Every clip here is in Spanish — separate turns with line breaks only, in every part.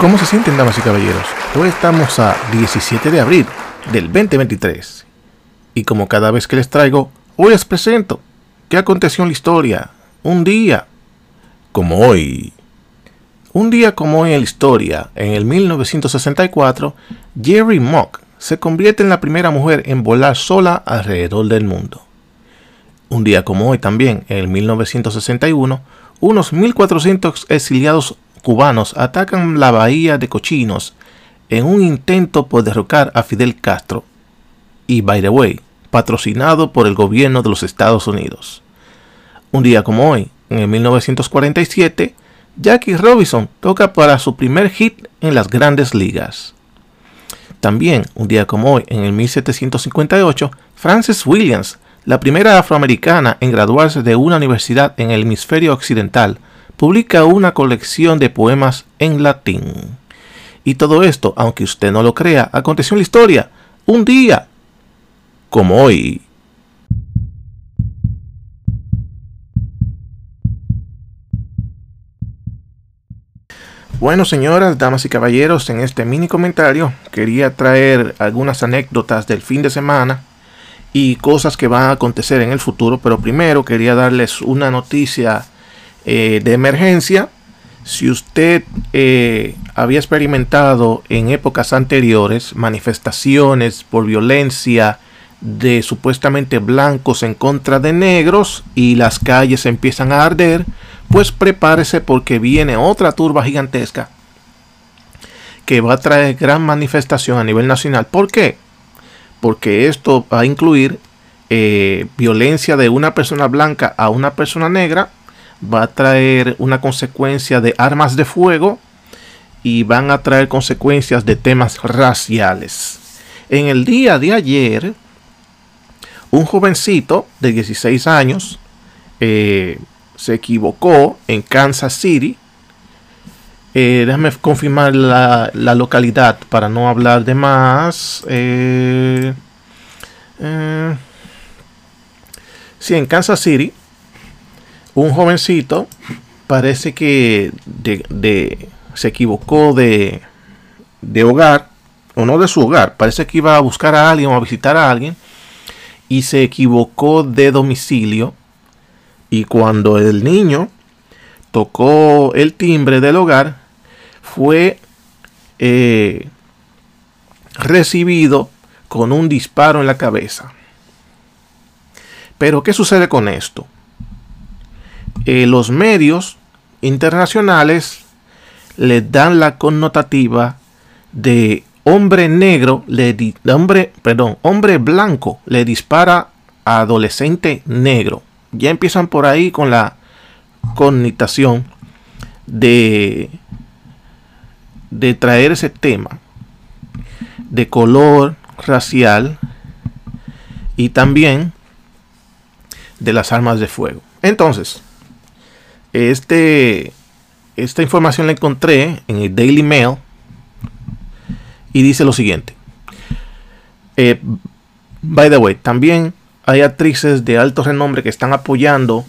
¿Cómo se sienten, damas y caballeros? Hoy estamos a 17 de abril del 2023. Y como cada vez que les traigo, hoy les presento qué aconteció en la historia. Un día como hoy. Un día como hoy en la historia, en el 1964, Jerry Mock se convierte en la primera mujer en volar sola alrededor del mundo. Un día como hoy también, en el 1961, unos 1.400 exiliados cubanos atacan la bahía de Cochinos en un intento por derrocar a Fidel Castro y, by the way, patrocinado por el gobierno de los Estados Unidos. Un día como hoy, en 1947, Jackie Robinson toca para su primer hit en las grandes ligas. También, un día como hoy, en el 1758, Frances Williams, la primera afroamericana en graduarse de una universidad en el hemisferio occidental, publica una colección de poemas en latín. Y todo esto, aunque usted no lo crea, aconteció en la historia, un día como hoy. Bueno, señoras, damas y caballeros, en este mini comentario quería traer algunas anécdotas del fin de semana y cosas que van a acontecer en el futuro, pero primero quería darles una noticia eh, de emergencia. Si usted eh, había experimentado en épocas anteriores manifestaciones por violencia de supuestamente blancos en contra de negros y las calles empiezan a arder, pues prepárese porque viene otra turba gigantesca que va a traer gran manifestación a nivel nacional. ¿Por qué? Porque esto va a incluir eh, violencia de una persona blanca a una persona negra va a traer una consecuencia de armas de fuego y van a traer consecuencias de temas raciales. En el día de ayer, un jovencito de 16 años eh, se equivocó en Kansas City. Eh, déjame confirmar la, localidad para no hablar de más. Eh, sí, en Kansas City un jovencito parece que se equivocó de, de hogar, o no de su hogar, parece que iba a buscar a alguien o a visitar a alguien, y se equivocó de domicilio. Y cuando el niño tocó el timbre del hogar, fue eh, recibido con un disparo en la cabeza. Pero, ¿qué sucede con esto? Eh, los medios internacionales le dan la connotativa de hombre negro, hombre, perdón, hombre blanco le dispara a adolescente negro. Ya empiezan por ahí con la connotación de, de traer ese tema de color racial y también de las armas de fuego. Entonces, este, esta información la encontré en el Daily Mail y dice lo siguiente. Eh, by the way, también hay actrices de alto renombre que están apoyando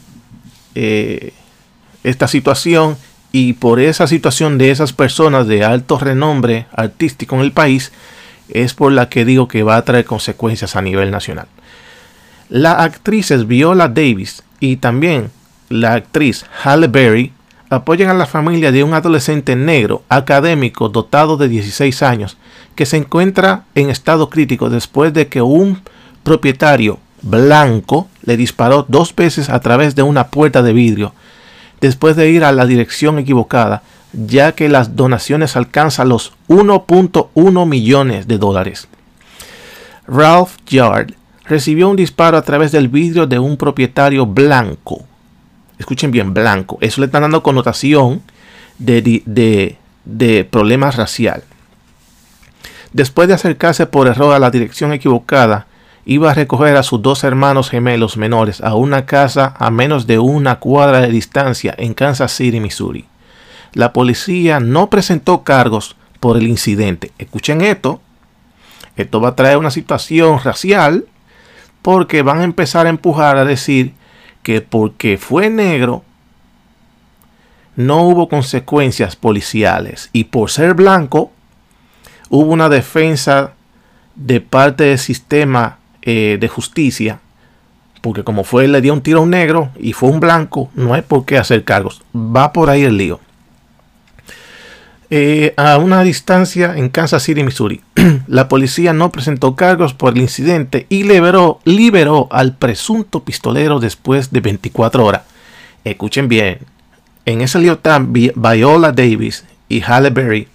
eh, esta situación y por esa situación de esas personas de alto renombre artístico en el país es por la que digo que va a traer consecuencias a nivel nacional. La actriz Viola Davis y también la actriz Halle Berry apoyan a la familia de un adolescente negro académico dotado de 16 años que se encuentra en estado crítico después de que un propietario blanco le disparó dos veces a través de una puerta de vidrio después de ir a la dirección equivocada ya que las donaciones alcanzan los 1.1 millones de dólares. Ralph Yard recibió un disparo a través del vidrio de un propietario blanco escuchen bien, blanco. Eso le está dando connotación de, de, problema racial. Después de acercarse por error a la dirección equivocada, iba a recoger a sus dos hermanos gemelos menores a una casa a menos de una cuadra de distancia en Kansas City, Missouri. La policía no presentó cargos por el incidente. Escuchen esto. Esto va a traer una situación racial porque van a empezar a empujar a decir que porque fue negro, no hubo consecuencias policiales. Y por ser blanco hubo una defensa de parte del sistema eh, de justicia porque como fue le dio un tiro a un negro y fue un blanco no hay por qué hacer cargos. Va por ahí el lío eh, a una distancia en Kansas City, Missouri. la policía no presentó cargos por el incidente y liberó, al presunto pistolero después de 24 horas. Escuchen bien, en ese lío están Viola Davis y Halle Berry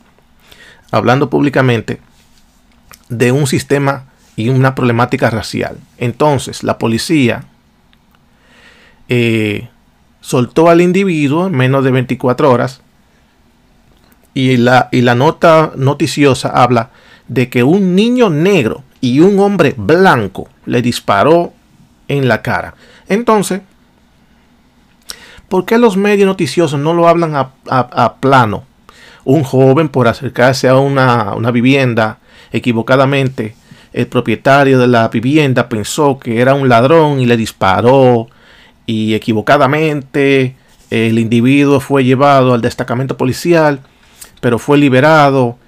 hablando públicamente de un sistema y una problemática racial. Entonces, la policía eh, soltó al individuo en menos de 24 horas y la, y la nota noticiosa habla de que un niño negro y un hombre blanco le disparó en la cara. Entonces, ¿por qué los medios noticiosos no lo hablan a, plano? Un joven por acercarse a una, una vivienda equivocadamente, el propietario de la vivienda pensó que era un ladrón y le disparó y equivocadamente el individuo fue llevado al destacamento policial pero fue liberado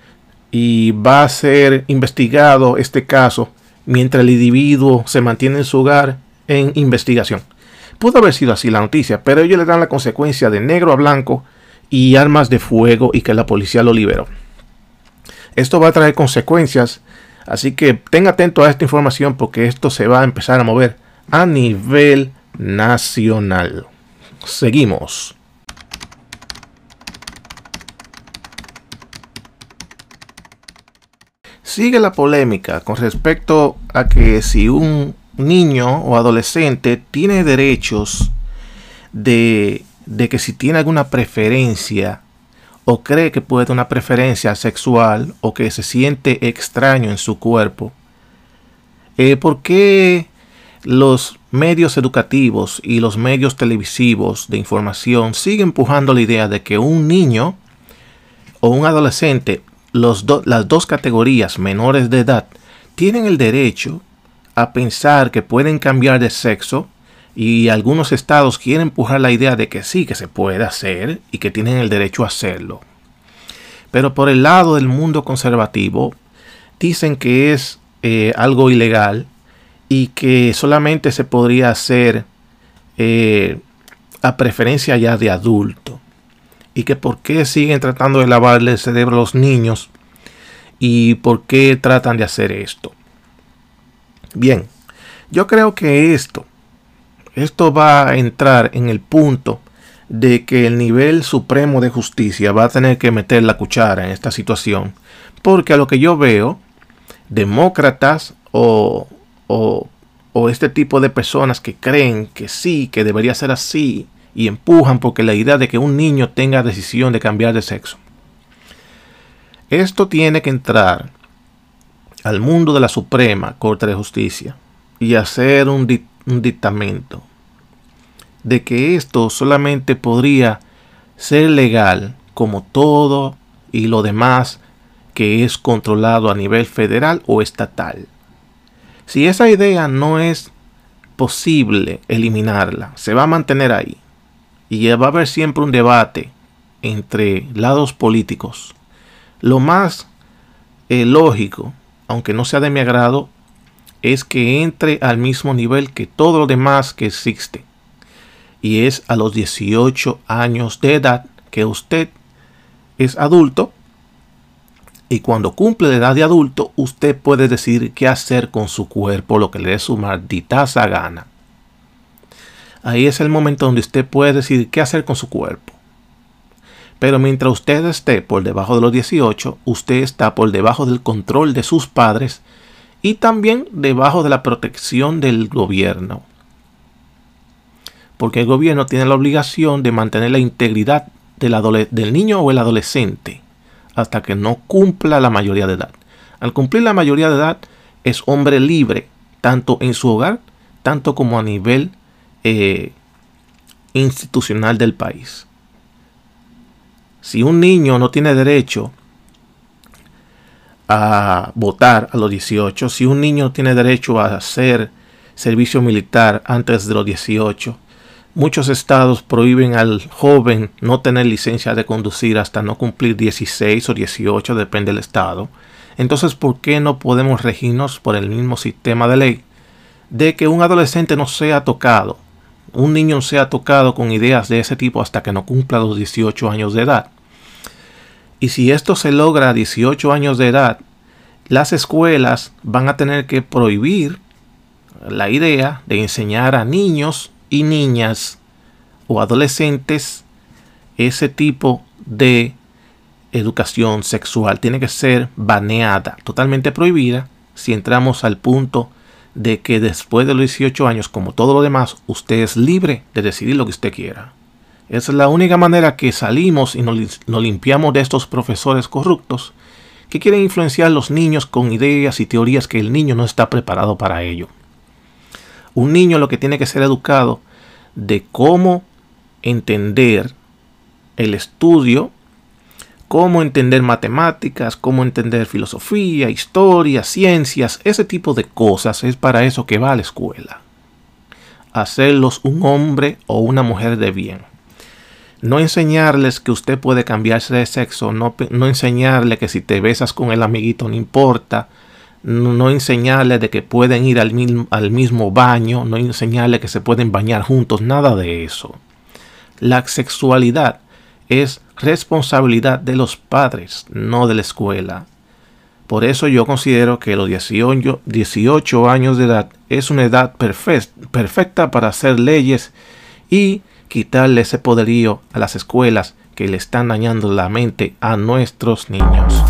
y va a ser investigado este caso mientras el individuo se mantiene en su hogar en investigación. Pudo haber sido así la noticia, pero ellos le dan la consecuencia de negro a blanco y armas de fuego y que la policía lo liberó. Esto va a traer consecuencias, así que tenga atento a esta información porque esto se va a empezar a mover a nivel nacional. Seguimos. Sigue la polémica con respecto a que si un niño o adolescente tiene derechos de, que si tiene alguna preferencia o cree que puede tener una preferencia sexual o que se siente extraño en su cuerpo, eh, ¿por qué los medios educativos y los medios televisivos de información siguen empujando la idea de que un niño o un adolescente las dos categorías menores de edad tienen el derecho a pensar que pueden cambiar de sexo y algunos estados quieren empujar la idea de que sí, que se puede hacer y que tienen el derecho a hacerlo. Pero por el lado del mundo conservativo dicen que es eh, algo ilegal y que solamente se podría hacer eh, a preferencia ya de adulto y que por qué siguen tratando de lavarle el cerebro a los niños y por qué tratan de hacer esto. Bien, yo creo que esto, esto va a entrar en el punto de que el nivel supremo de justicia va a tener que meter la cuchara en esta situación, porque a lo que yo veo, demócratas o, o, o este tipo de personas que creen que sí, que debería ser así, y empujan porque la idea de que un niño tenga decisión de cambiar de sexo. Esto tiene que entrar al mundo de la Suprema Corte de Justicia y hacer un, un dictamento de que esto solamente podría ser legal como todo y lo demás que es controlado a nivel federal o estatal. Si esa idea no es posible eliminarla, se va a mantener ahí y va a haber siempre un debate entre lados políticos. Lo más eh, lógico, aunque no sea de mi agrado, es que entre al mismo nivel que todo lo demás que existe. Y es a los 18 años de edad que usted es adulto. Y cuando cumple la edad de adulto, usted puede decidir qué hacer con su cuerpo, lo que le dé su maldita gana ahí es el momento donde usted puede decidir qué hacer con su cuerpo. Pero mientras usted esté por debajo de los 18, usted está por debajo del control de sus padres y también debajo de la protección del gobierno. Porque el gobierno tiene la obligación de mantener la integridad del, niño o el adolescente hasta que no cumpla la mayoría de edad. Al cumplir la mayoría de edad es hombre libre, tanto en su hogar, tanto como a nivel eh, institucional del país. Si un niño no tiene derecho a votar a los 18, si un niño tiene derecho a hacer servicio militar antes de los 18, Muchos estados prohíben al joven no tener licencia de conducir hasta no cumplir 16 o 18, depende del estado. Entonces, ¿por qué no podemos regirnos por el mismo sistema de ley de que un adolescente no sea tocado, un niño sea tocado con ideas de ese tipo hasta que no cumpla los 18 años de edad? Y si esto se logra a 18 años de edad, las escuelas van a tener que prohibir la idea de enseñar a niños y niñas o adolescentes ese tipo de educación sexual tiene que ser baneada, totalmente prohibida, si entramos al punto de que después de los 18 años, como todo lo demás, usted es libre de decidir lo que usted quiera. Es la única manera que salimos y nos, nos limpiamos de estos profesores corruptos que quieren influenciar a los niños con ideas y teorías que el niño no está preparado para ello. Un niño lo que tiene que ser educado de cómo entender el estudio, cómo entender matemáticas, cómo entender filosofía, historia, ciencias, ese tipo de cosas es para eso que va a la escuela. Hacerlos un hombre o una mujer de bien. No enseñarles que usted puede cambiarse de sexo, no, no enseñarle que si te besas con el amiguito no importa, no, enseñarle de que pueden ir al al mismo baño, no enseñarle que se pueden bañar juntos, nada de eso. La sexualidad es responsabilidad de los padres, no de la escuela. Por eso yo considero que los 18, 18 años de edad es una edad perfecta para hacer leyes y quitarle ese poderío a las escuelas que le están dañando la mente a nuestros niños.